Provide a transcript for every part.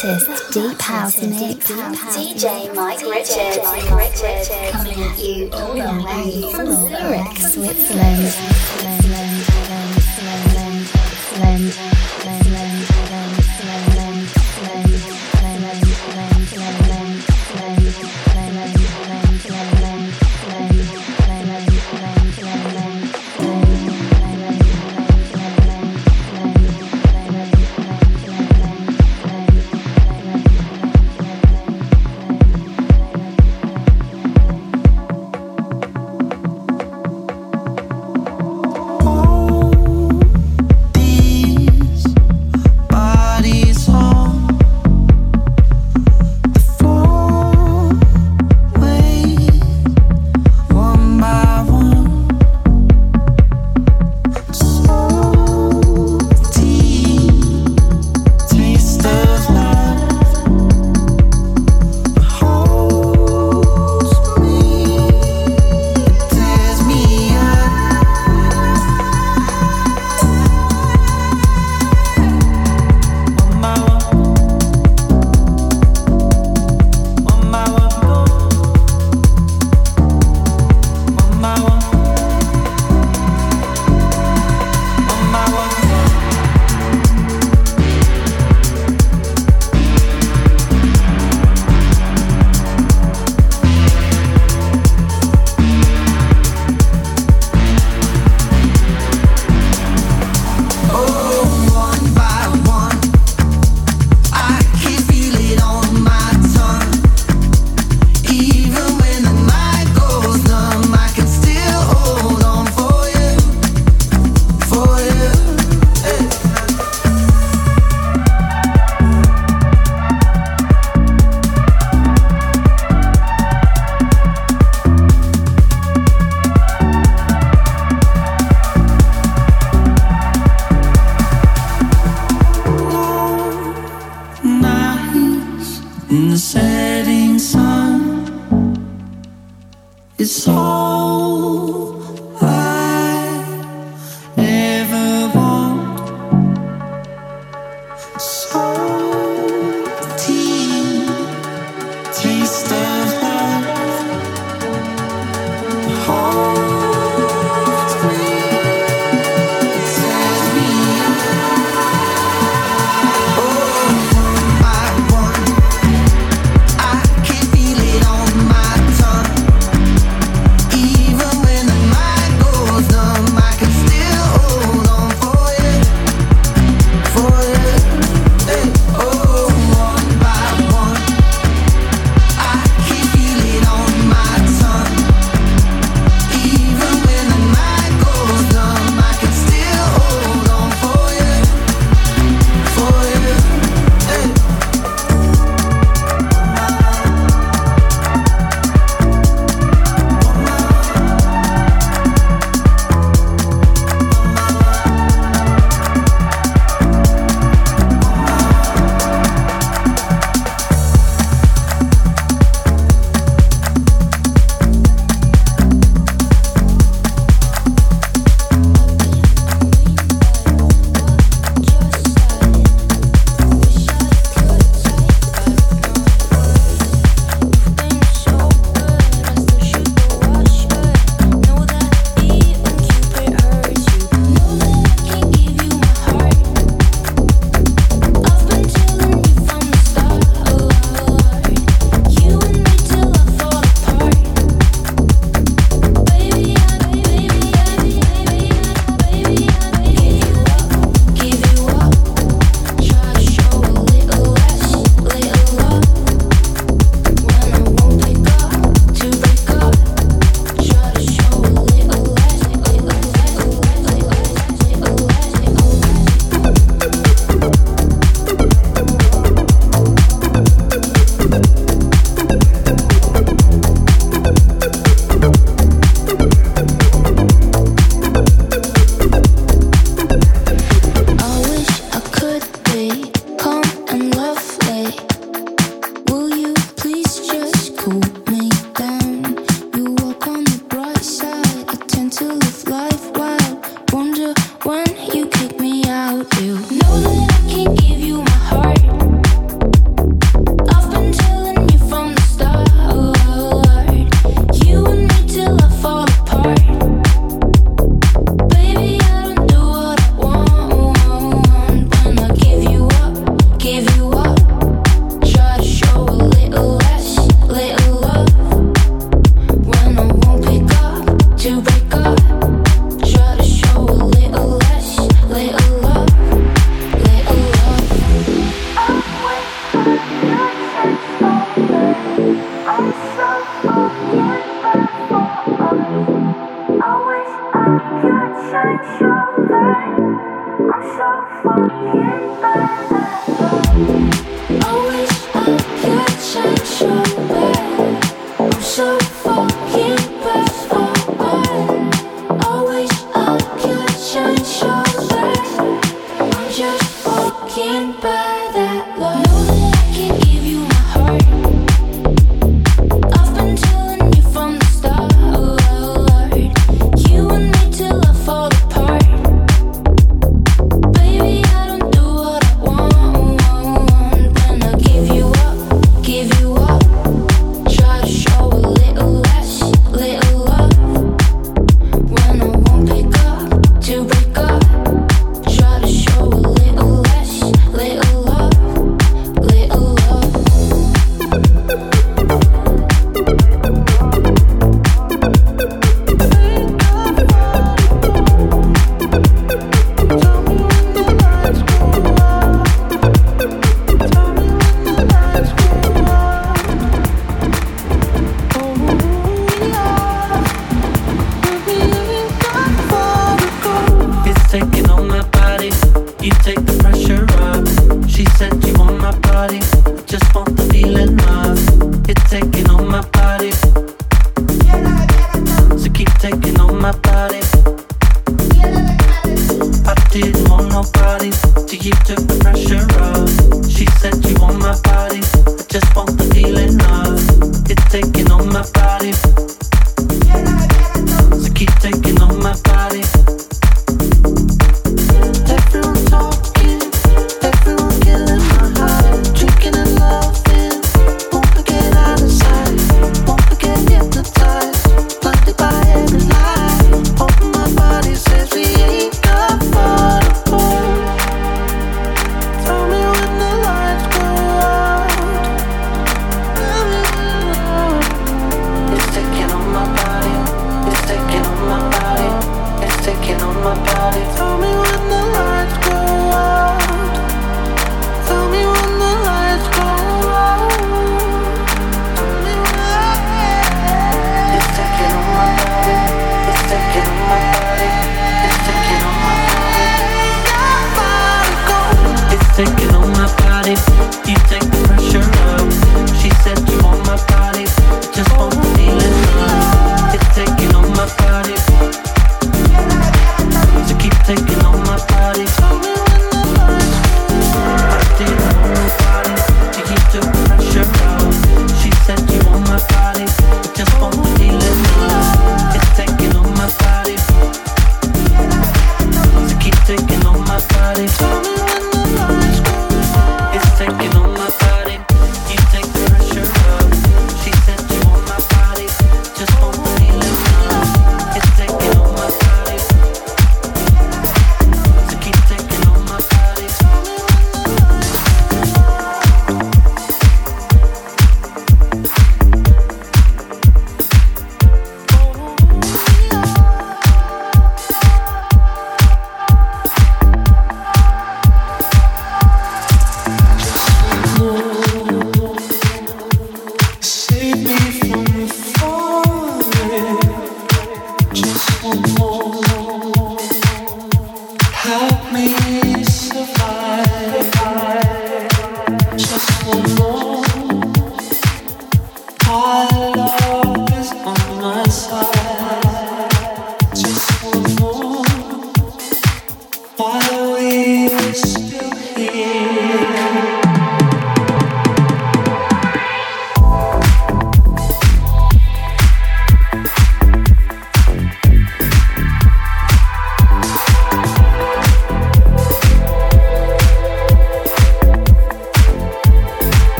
deep house mix. DJ Mike Richards coming at you all the way from Zurich. Switzerland,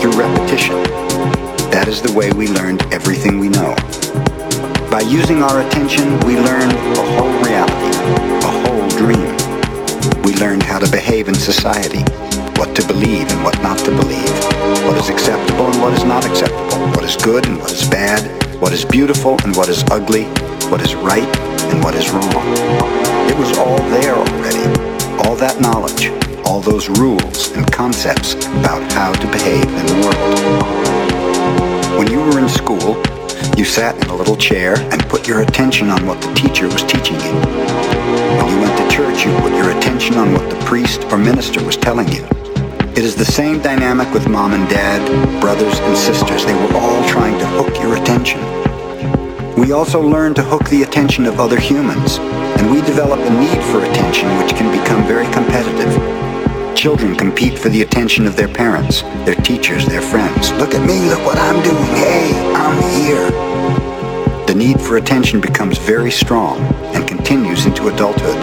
through repetition. That is the way we learned everything we know. By using our attention, we learned a whole reality, a whole dream. We learned how to behave in society, what to believe and what not to believe, what is acceptable and what is not acceptable, what is good and what is bad, what is beautiful and what is ugly, what is right and what is wrong. It was all there already, all that knowledge, all those rules and concepts about how to behave in the world. When you were in school, you sat in a little chair and put your attention on what the teacher was teaching you. When you went to church, you put your attention on what the priest or minister was telling you. It is the same dynamic with mom and dad, brothers and sisters. They were all trying to hook your attention. We also learn to hook the attention of other humans, and we develop a need for attention which can become very competitive. Children compete for the attention of their parents, their teachers, their friends. Look at me, look what I'm doing. Hey, I'm here. The need for attention becomes very strong and continues into adulthood.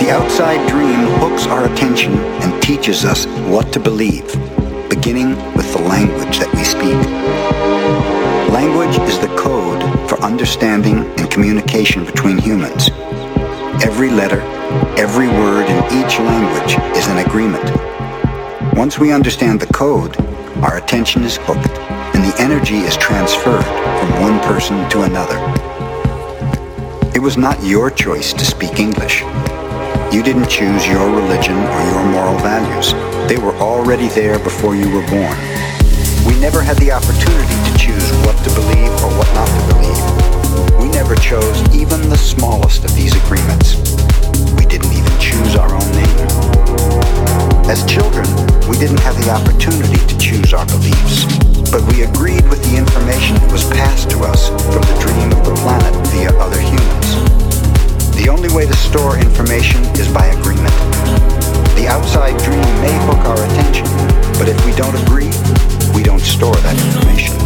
The outside dream hooks our attention and teaches us what to believe, beginning with the language that we speak. Language is the code for understanding and communication between humans. Every letter, every word in each language is an agreement. Once we understand the code, our attention is hooked and the energy is transferred from one person to another. It was not your choice to speak English. You didn't choose your religion or your moral values. They were already there before you were born. We never had the opportunity to choose what to believe or what not to believe. We never chose even the smallest of these agreements. We didn't even choose our own name. As children, we didn't have the opportunity to choose our beliefs, but we agreed with the information that was passed to us from the dream of the planet via other humans. The only way to store information is by agreement. The outside dream may hook our attention, but if we don't agree, we don't store that information.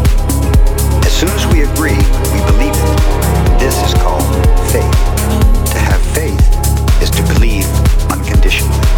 As soon as we agree, we believe it. This is called faith. To have faith is to believe unconditionally.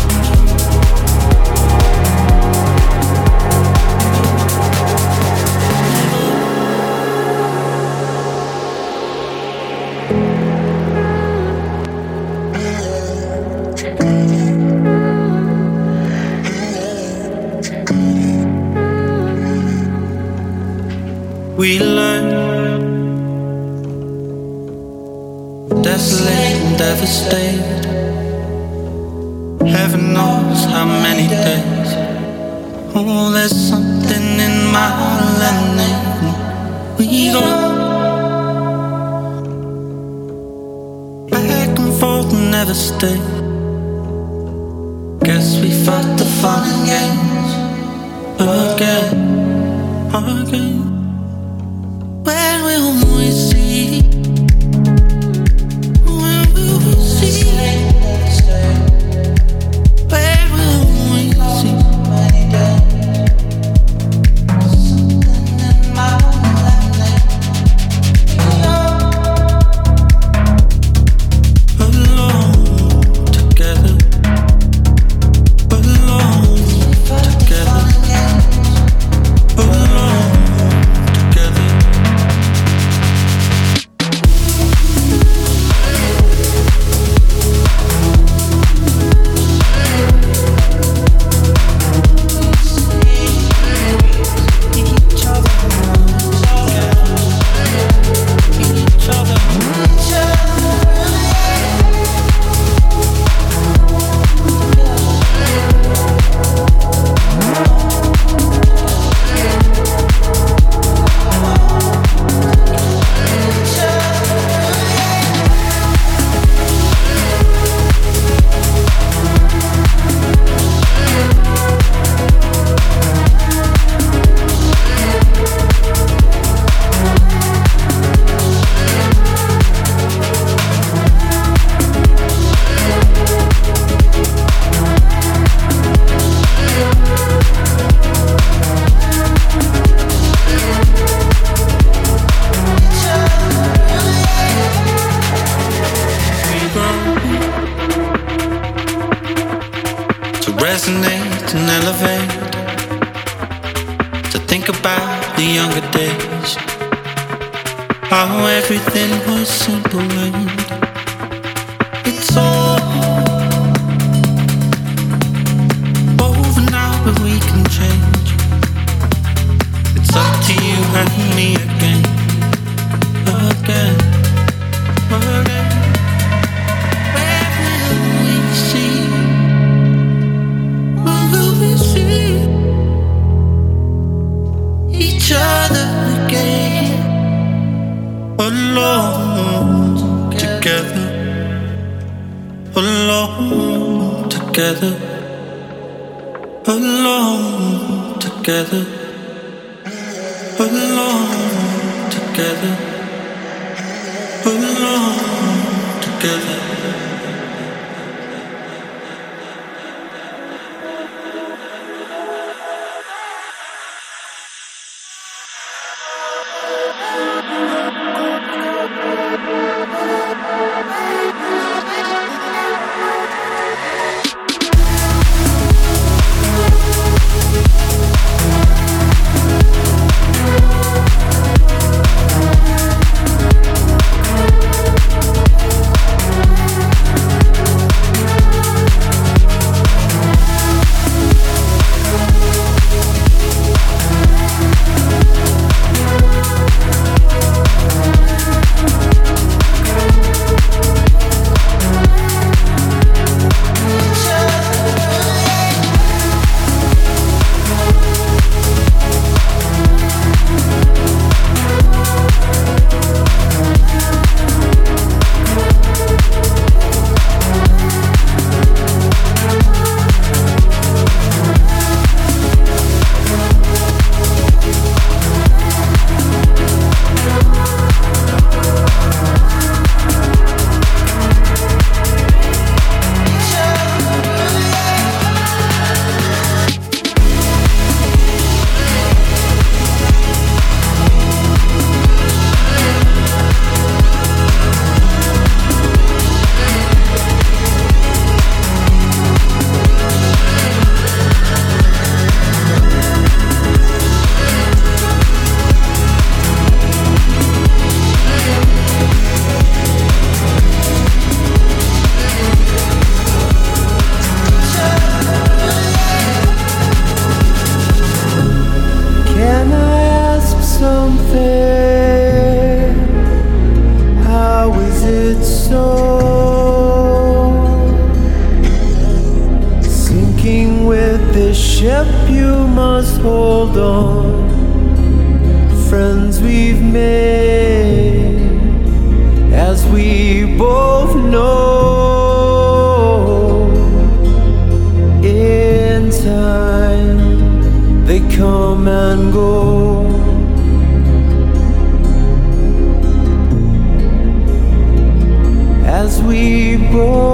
Heaven knows how many days. Oh, there's something in my lemonade. We go back and forth, never stay. people.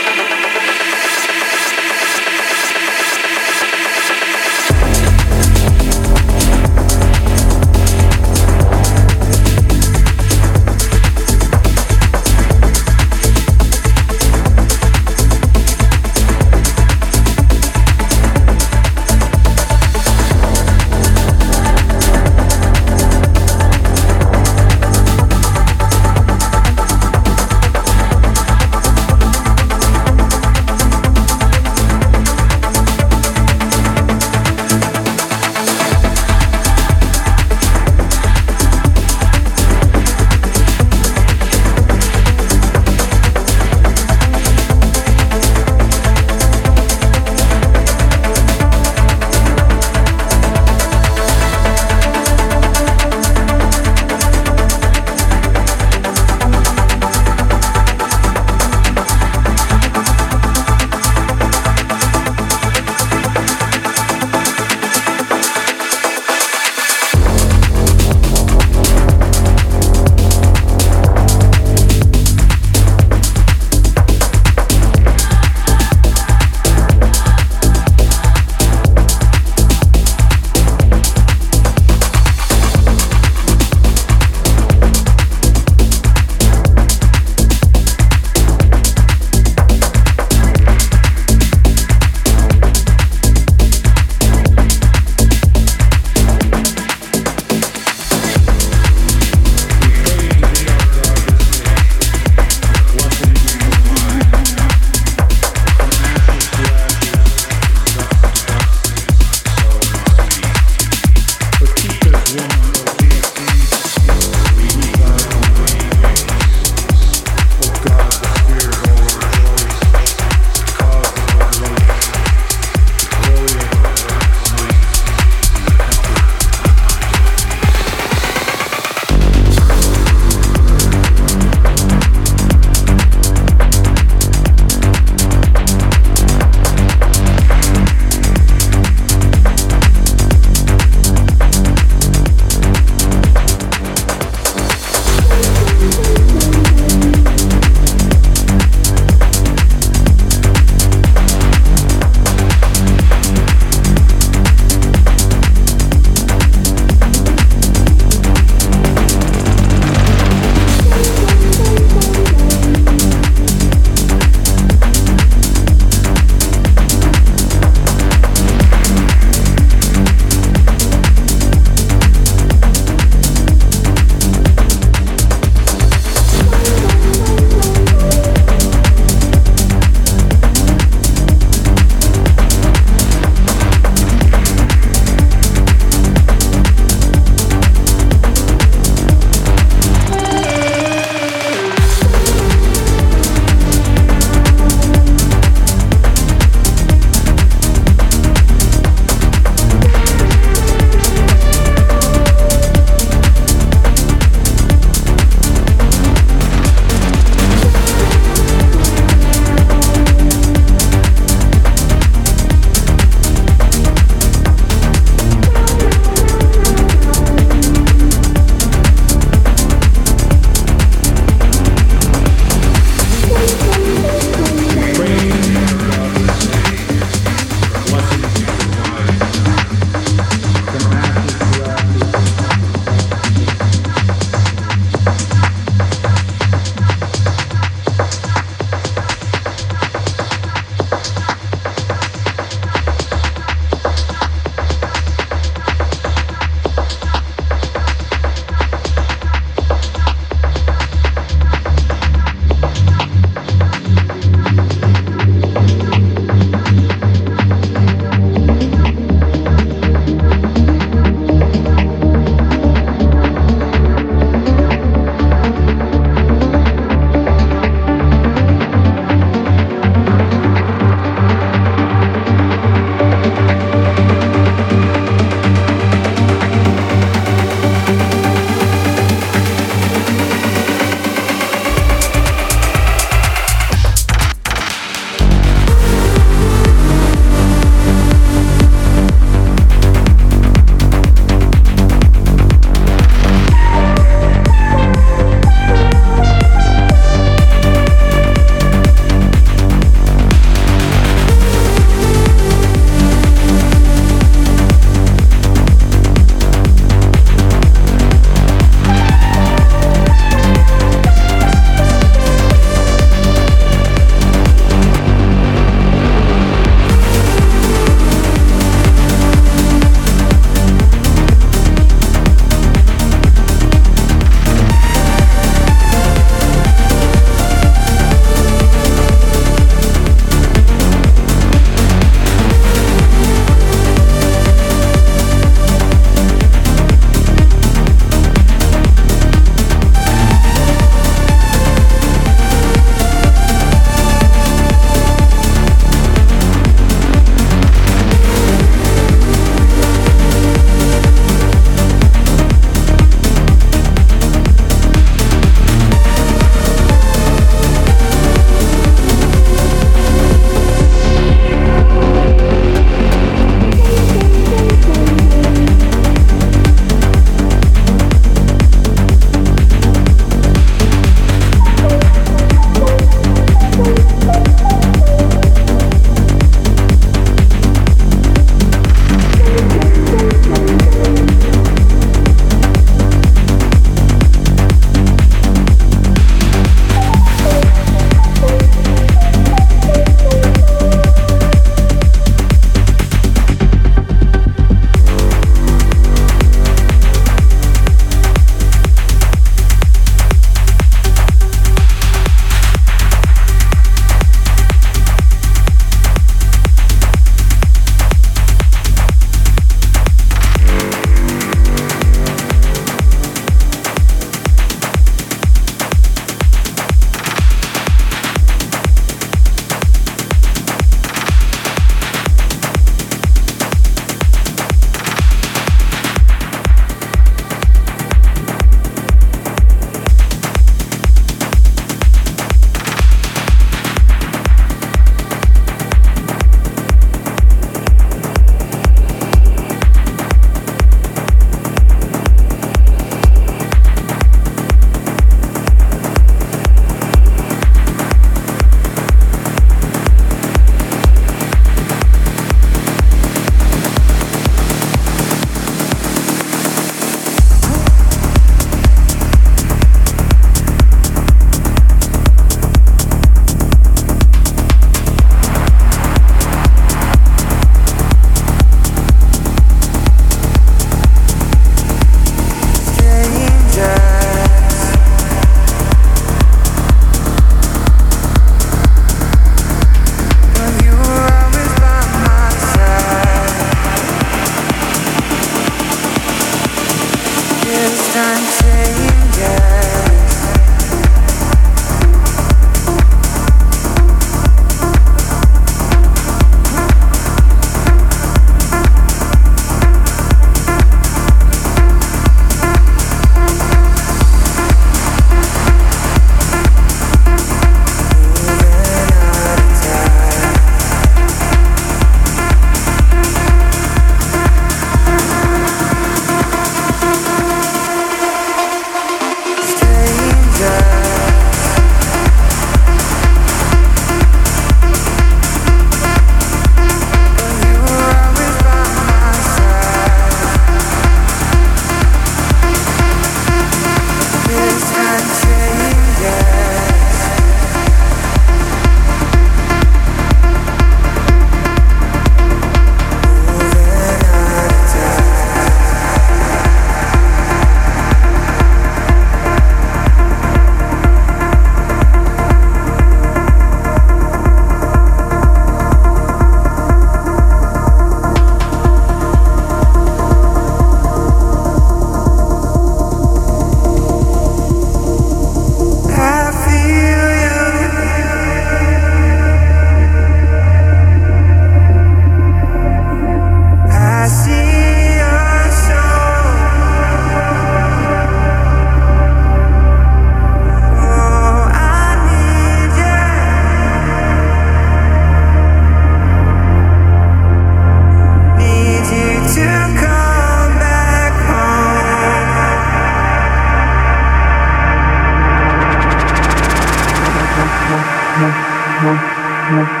Thank